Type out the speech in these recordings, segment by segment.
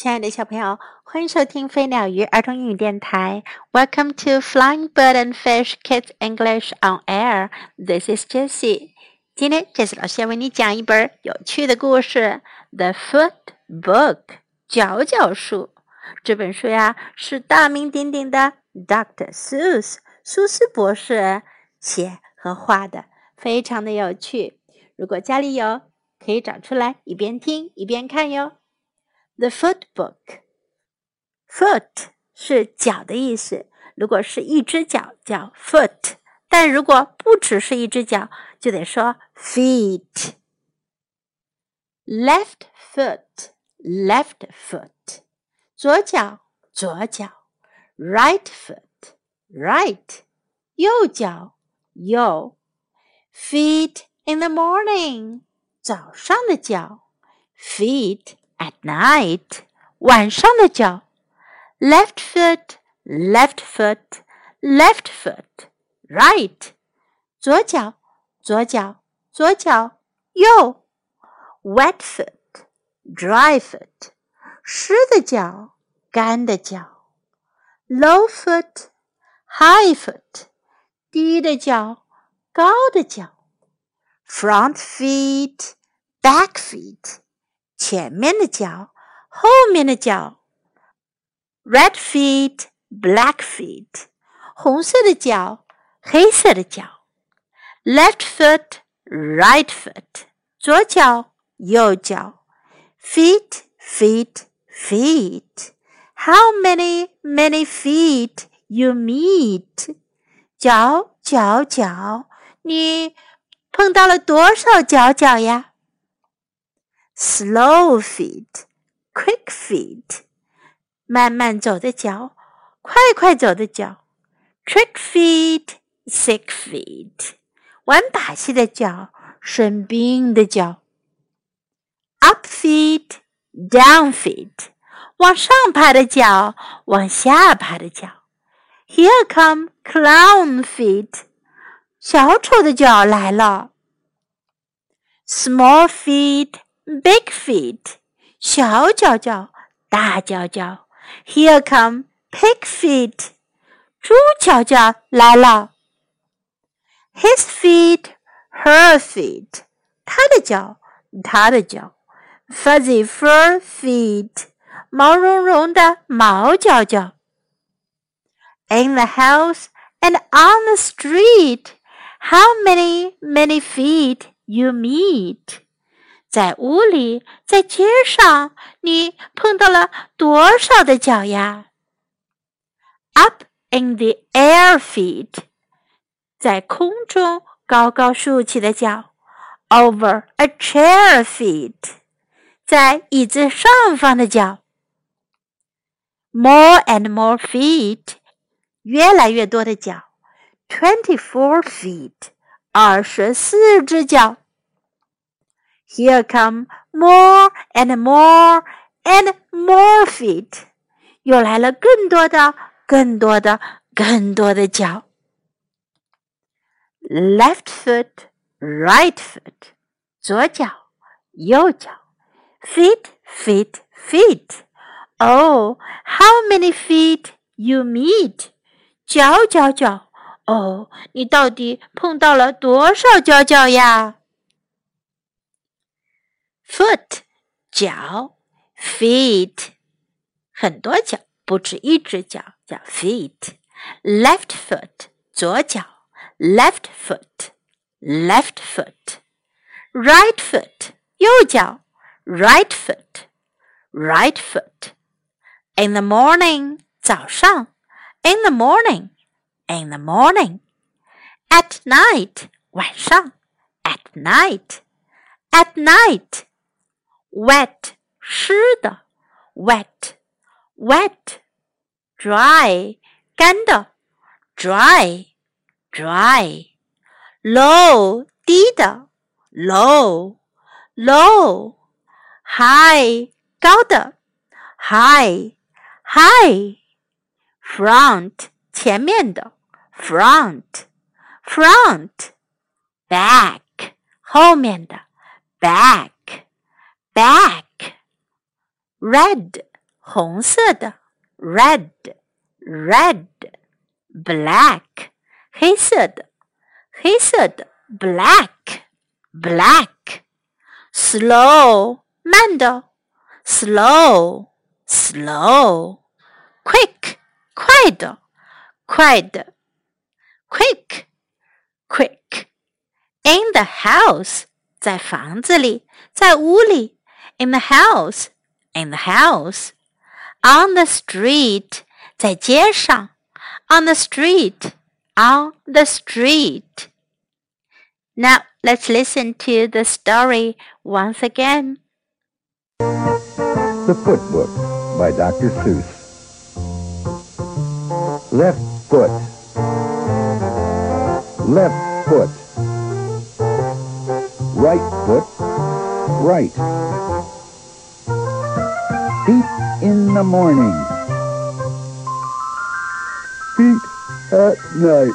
亲爱的小朋友，欢迎收听飞鸟鱼儿童英语电台。Welcome to Flying Bird and Fish Kids English on Air. This is Jessie. 今天，Jessie 老师要为你讲一本有趣的故事，《The Foot Book》脚脚书。这本书呀，是大名鼎鼎的 Dr. Seuss 苏斯博士写和画的，非常的有趣。如果家里有，可以找出来一边听一边看哟。The Foot Book，Foot 是脚的意思。如果是一只脚叫 foot，但如果不只是一只脚，就得说 feet。Left foot，left foot，左脚左脚；right foot，right，右脚右；feet in the morning，早上的脚；feet。 at night，晚上的脚，left foot，left foot，left foot，right，左脚，左脚，左脚，右，wet foot，dry foot，湿的脚，干的脚，low foot，high foot，低的脚，高的脚，front feet，back feet。 前面的脚，后面的脚，red feet, black feet，红色的脚，黑色的脚，left foot, right foot，左脚，右脚，feet, feet, feet。How many, many feet you meet？脚脚脚，你碰到了多少脚脚呀 ？slow feet, quick feet，慢慢走的脚，快快走的脚；trick feet, sick feet，玩把戏的脚，生病的脚；up feet, down feet，往上爬的脚，往下爬的脚；here come clown feet，小丑的脚来了；small feet。big feet，小脚脚，大脚脚。Here come pig feet，猪脚脚来了。His feet, her feet，他的脚，他的脚。Fuzzy fur feet，毛茸茸的毛脚脚。In the house and on the street, how many, many feet you meet? 在屋里，在街上，你碰到了多少的脚呀？Up in the air feet，在空中高高竖起的脚；Over a chair feet，在椅子上方的脚；More and more feet，越来越多的脚；Twenty-four feet，二十四只脚。Here come more and more and more feet，又来了更多的、更多的、更多的脚。Left foot, right foot，左脚、右脚。Feet, feet, feet. Oh, how many feet you meet？脚脚脚。哦，你到底碰到了多少脚脚呀 ？foot 脚，feet 很多脚，不止一只脚，叫 feet。left foot 左脚，left foot left foot。right foot 右脚，right foot right foot。in the morning 早上，in the morning in the morning。at night 晚上，at night at night。 wet 湿的，wet wet dry 干的，dry dry low 低的，low low high 高的，high high front 前面的，front front back 后面的，back back red 红色的，red red。black 黑色的，黑色的，black black。slow 慢的，slow slow。quick 快的，快的，quick quick。in the house 在房子里，在屋里 ，in the house in the house。on the street 在街上，on the street on the street。Now let's listen to the story once again. The Footbook by Dr. Seuss. Left foot. Left foot. Right foot. Right. Feet in the morning. Feet at night.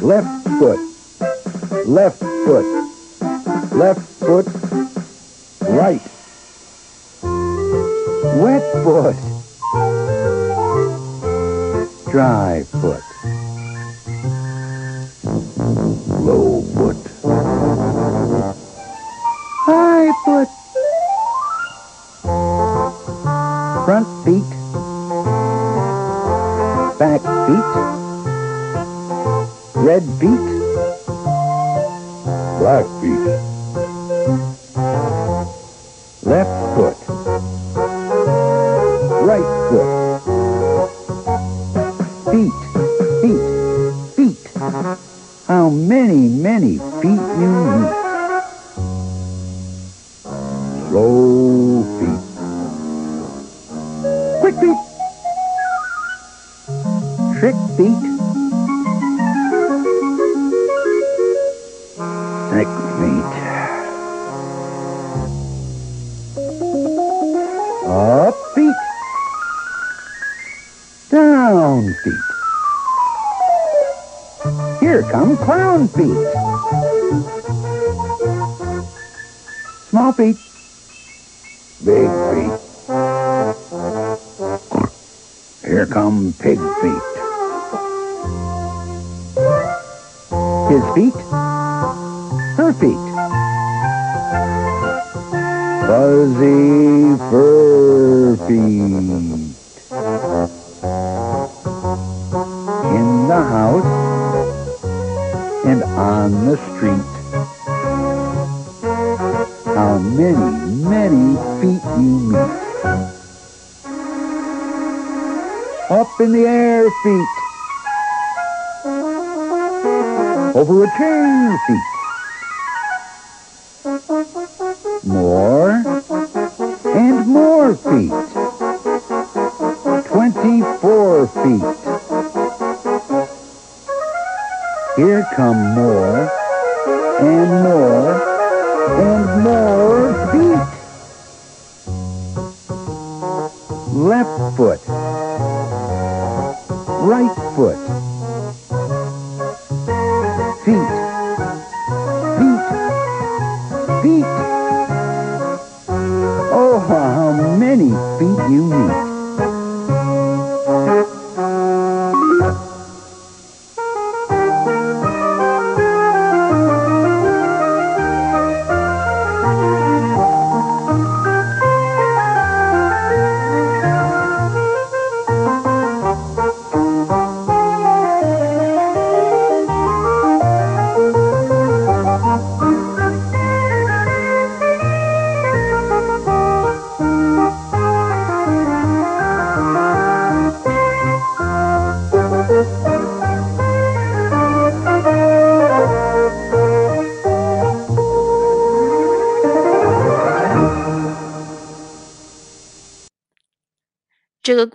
Left foot. Left foot. Left foot. Right. Wet foot. Dry foot. Low Black feet. Left foot. Right foot. Feet, feet, feet. How many, many feet you meet. Slow feet. Quick feet. Trick feet. Here come clown feet. Small feet. Big feet. Here come pig feet. His feet. Her feet. Fuzzy fur Over a chair feet. More and more feet. Twenty-four feet. Here come more and more and more feet. Left foot. Right foot. Feet. Feet. Feet. Oh, how many feet you meet. “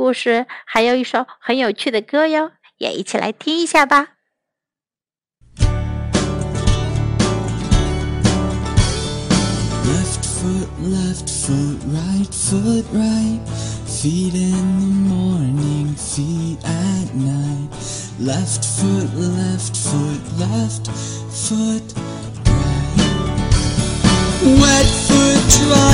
故事还有一首很有趣的歌哟，也一起来听一下吧。Left foot, left foot, right foot, right. Feet in the morning, feet at night. Left foot, left foot, left foot, right. Wet foot, dry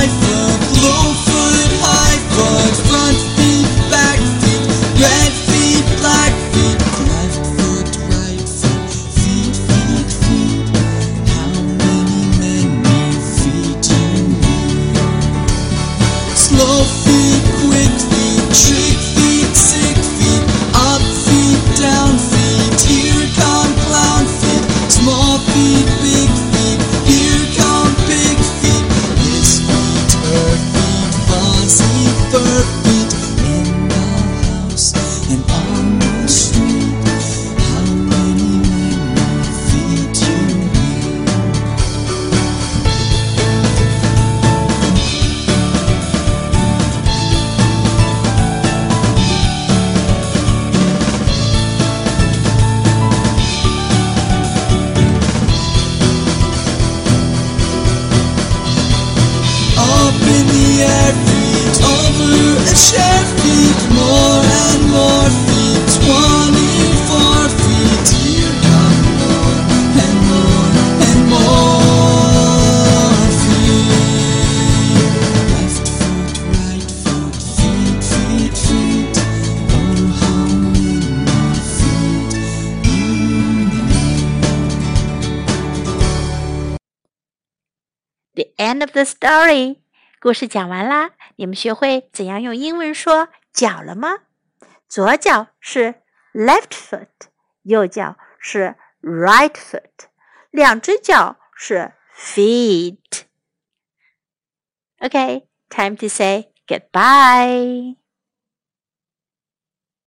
of the story，故事讲完啦。你们学会怎样用英文说脚了吗？左脚是 left foot，右脚是 right foot，两只脚是 feet。Okay, time to say goodbye.